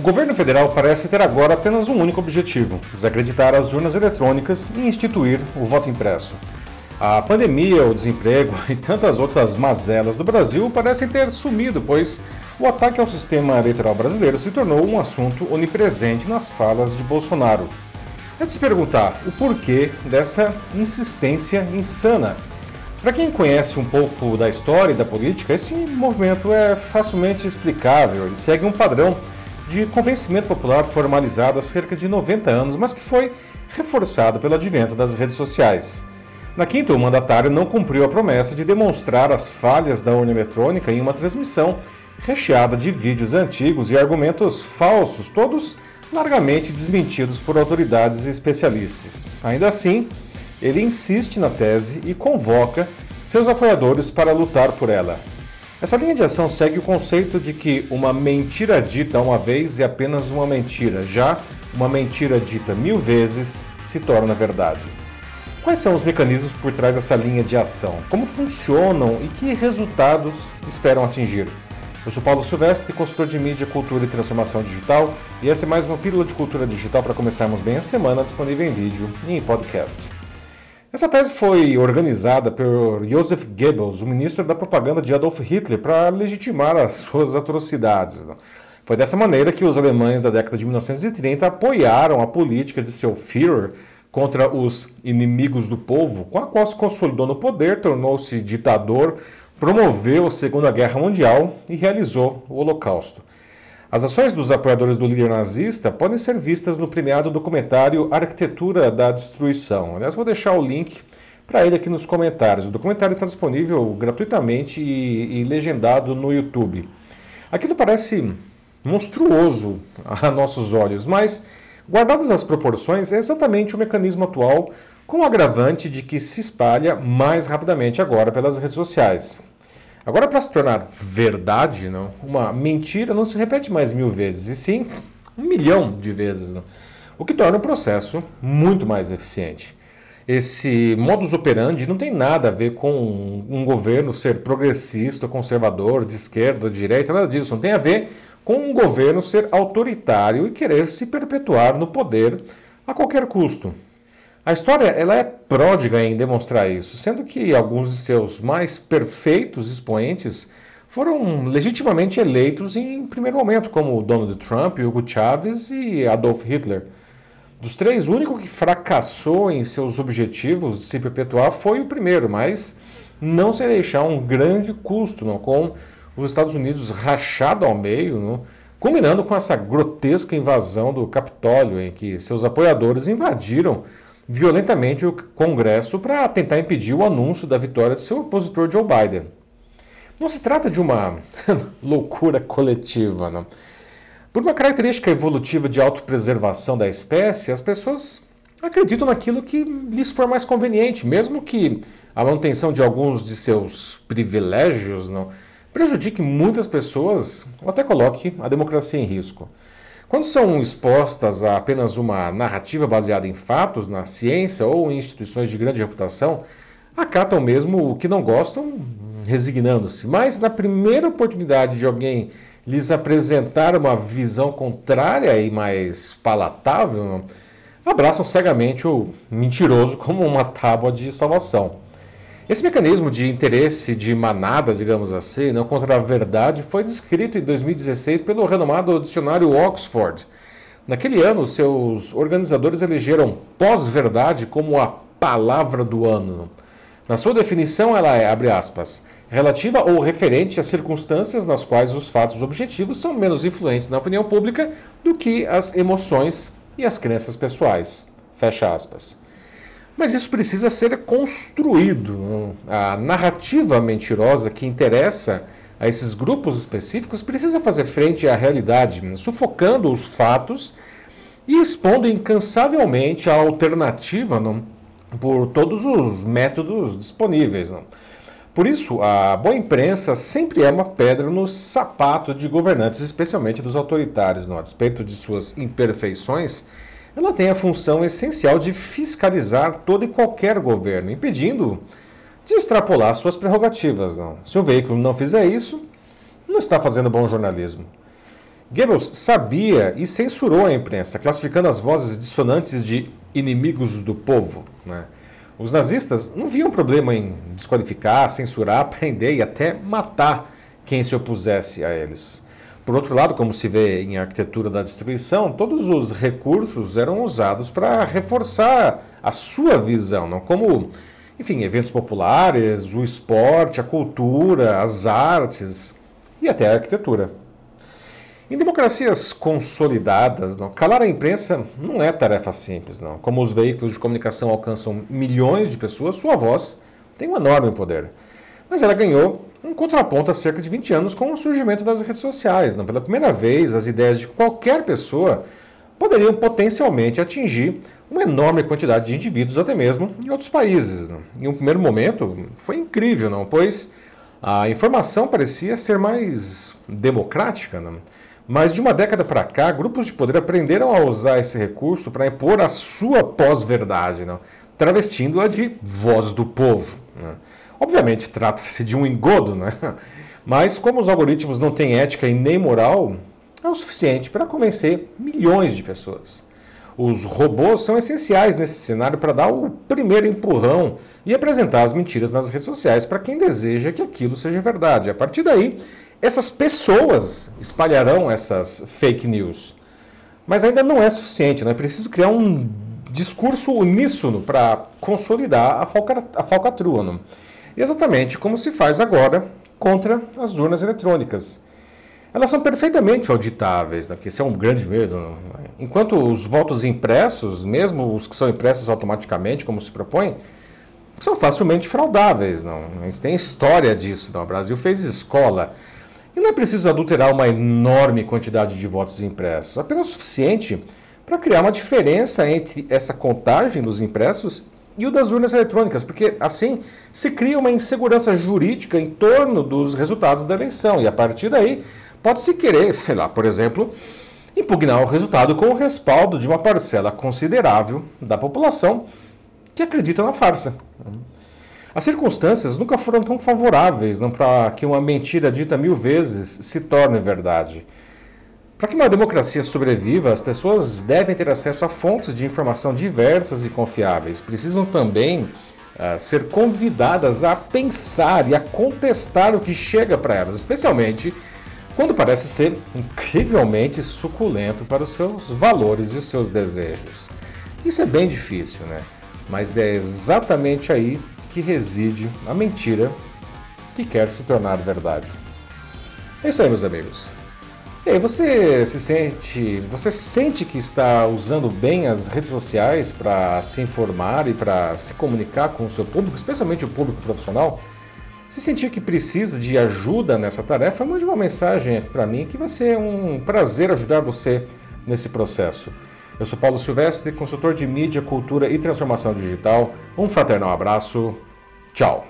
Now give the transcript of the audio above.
O governo federal parece ter agora apenas um único objetivo: desacreditar as urnas eletrônicas e instituir o voto impresso. A pandemia, o desemprego e tantas outras mazelas do Brasil parecem ter sumido, pois o ataque ao sistema eleitoral brasileiro se tornou um assunto onipresente nas falas de Bolsonaro. É de se perguntar o porquê dessa insistência insana. Para quem conhece um pouco da história e da política, esse movimento é facilmente explicável e segue um padrão de convencimento popular formalizado há cerca de 90 anos, mas que foi reforçado pelo advento das redes sociais. Na quinta, o mandatário não cumpriu a promessa de demonstrar as falhas da urna eletrônica em uma transmissão recheada de vídeos antigos e argumentos falsos, todos largamente desmentidos por autoridades e especialistas. Ainda assim, ele insiste na tese e convoca seus apoiadores para lutar por ela. Essa linha de ação segue o conceito de que uma mentira dita uma vez é apenas uma mentira, já uma mentira dita mil vezes se torna verdade. Quais são os mecanismos por trás dessa linha de ação? Como funcionam e que resultados esperam atingir? Eu sou Paulo Silvestre, consultor de mídia, cultura e transformação digital, e essa é mais uma pílula de cultura digital para começarmos bem a semana, disponível em vídeo e em podcast. Essa tese foi organizada por Joseph Goebbels, o ministro da propaganda de Adolf Hitler, para legitimar as suas atrocidades. Foi dessa maneira que os alemães da década de 1930 apoiaram a política de seu Führer contra os inimigos do povo, com a qual se consolidou no poder, tornou-se ditador, promoveu a Segunda Guerra Mundial e realizou o Holocausto. As ações dos apoiadores do líder nazista podem ser vistas no premiado documentário Arquitetura da Destruição. Aliás, vou deixar o link para ele aqui nos comentários. O documentário está disponível gratuitamente e, e legendado no YouTube. Aquilo parece monstruoso a nossos olhos, mas, guardadas as proporções, é exatamente o mecanismo atual com o agravante de que se espalha mais rapidamente agora pelas redes sociais. Agora, para se tornar verdade, não, uma mentira não se repete mais mil vezes, e sim um milhão de vezes, não? o que torna o processo muito mais eficiente. Esse modus operandi não tem nada a ver com um governo ser progressista, conservador, de esquerda, de direita, nada disso. Não tem a ver com um governo ser autoritário e querer se perpetuar no poder a qualquer custo. A história ela é pródiga em demonstrar isso, sendo que alguns de seus mais perfeitos expoentes foram legitimamente eleitos em primeiro momento, como Donald Trump, Hugo Chávez e Adolf Hitler. Dos três, o único que fracassou em seus objetivos de se perpetuar foi o primeiro, mas não sem deixar um grande custo, não, com os Estados Unidos rachado ao meio, não, combinando com essa grotesca invasão do Capitólio, em que seus apoiadores invadiram violentamente o Congresso para tentar impedir o anúncio da vitória de seu opositor Joe Biden. Não se trata de uma loucura coletiva, não. Por uma característica evolutiva de autopreservação da espécie, as pessoas acreditam naquilo que lhes for mais conveniente, mesmo que a manutenção de alguns de seus privilégios não prejudique muitas pessoas ou até coloque a democracia em risco. Quando são expostas a apenas uma narrativa baseada em fatos, na ciência ou em instituições de grande reputação, acatam mesmo o que não gostam, resignando-se. Mas na primeira oportunidade de alguém lhes apresentar uma visão contrária e mais palatável, abraçam cegamente o mentiroso como uma tábua de salvação. Esse mecanismo de interesse de manada, digamos assim, não contra a verdade, foi descrito em 2016 pelo renomado dicionário Oxford. Naquele ano, seus organizadores elegeram pós-verdade como a palavra do ano. Na sua definição, ela é, abre aspas, relativa ou referente a circunstâncias nas quais os fatos objetivos são menos influentes na opinião pública do que as emoções e as crenças pessoais. Fecha aspas. Mas isso precisa ser construído. A narrativa mentirosa que interessa a esses grupos específicos precisa fazer frente à realidade, sufocando os fatos e expondo incansavelmente a alternativa não, por todos os métodos disponíveis. Não. Por isso, a boa imprensa sempre é uma pedra no sapato de governantes, especialmente dos autoritários, não, a despeito de suas imperfeições ela tem a função essencial de fiscalizar todo e qualquer governo, impedindo de extrapolar suas prerrogativas. Não. Se o veículo não fizer isso, não está fazendo bom jornalismo. Goebbels sabia e censurou a imprensa, classificando as vozes dissonantes de inimigos do povo. Né? Os nazistas não viam problema em desqualificar, censurar, prender e até matar quem se opusesse a eles. Por outro lado, como se vê em arquitetura da destruição, todos os recursos eram usados para reforçar a sua visão, não como, enfim, eventos populares, o esporte, a cultura, as artes e até a arquitetura. Em democracias consolidadas, não, calar a imprensa não é tarefa simples. Não. Como os veículos de comunicação alcançam milhões de pessoas, sua voz tem um enorme poder. Mas ela ganhou um contraponto há cerca de 20 anos com o surgimento das redes sociais. Não. Pela primeira vez, as ideias de qualquer pessoa poderiam potencialmente atingir uma enorme quantidade de indivíduos, até mesmo em outros países. Não. Em um primeiro momento, foi incrível, não? pois a informação parecia ser mais democrática. Não? Mas de uma década para cá, grupos de poder aprenderam a usar esse recurso para impor a sua pós-verdade, travestindo-a de voz do povo. Né? Obviamente, trata-se de um engodo, né? mas como os algoritmos não têm ética e nem moral, é o suficiente para convencer milhões de pessoas. Os robôs são essenciais nesse cenário para dar o primeiro empurrão e apresentar as mentiras nas redes sociais para quem deseja que aquilo seja verdade. A partir daí, essas pessoas espalharão essas fake news. Mas ainda não é suficiente, né? é preciso criar um discurso uníssono para consolidar a, falca, a falcatrua. Né? Exatamente como se faz agora contra as urnas eletrônicas. Elas são perfeitamente auditáveis, né? esse é um grande medo. Enquanto os votos impressos, mesmo os que são impressos automaticamente, como se propõe, são facilmente fraudáveis. Não? A gente tem história disso. Não? O Brasil fez escola e não é preciso adulterar uma enorme quantidade de votos impressos, apenas o suficiente para criar uma diferença entre essa contagem dos impressos e o das urnas eletrônicas, porque assim se cria uma insegurança jurídica em torno dos resultados da eleição e a partir daí pode-se querer, sei lá, por exemplo, impugnar o resultado com o respaldo de uma parcela considerável da população que acredita na farsa. As circunstâncias nunca foram tão favoráveis para que uma mentira dita mil vezes se torne verdade. Para que uma democracia sobreviva, as pessoas devem ter acesso a fontes de informação diversas e confiáveis. Precisam também uh, ser convidadas a pensar e a contestar o que chega para elas, especialmente quando parece ser incrivelmente suculento para os seus valores e os seus desejos. Isso é bem difícil, né? Mas é exatamente aí que reside a mentira que quer se tornar verdade. É isso aí, meus amigos. E aí, você se sente, você sente que está usando bem as redes sociais para se informar e para se comunicar com o seu público, especialmente o público profissional? Se sentir que precisa de ajuda nessa tarefa, mande uma mensagem aqui para mim que vai ser um prazer ajudar você nesse processo. Eu sou Paulo Silvestre, consultor de mídia, cultura e transformação digital. Um fraternal abraço. Tchau.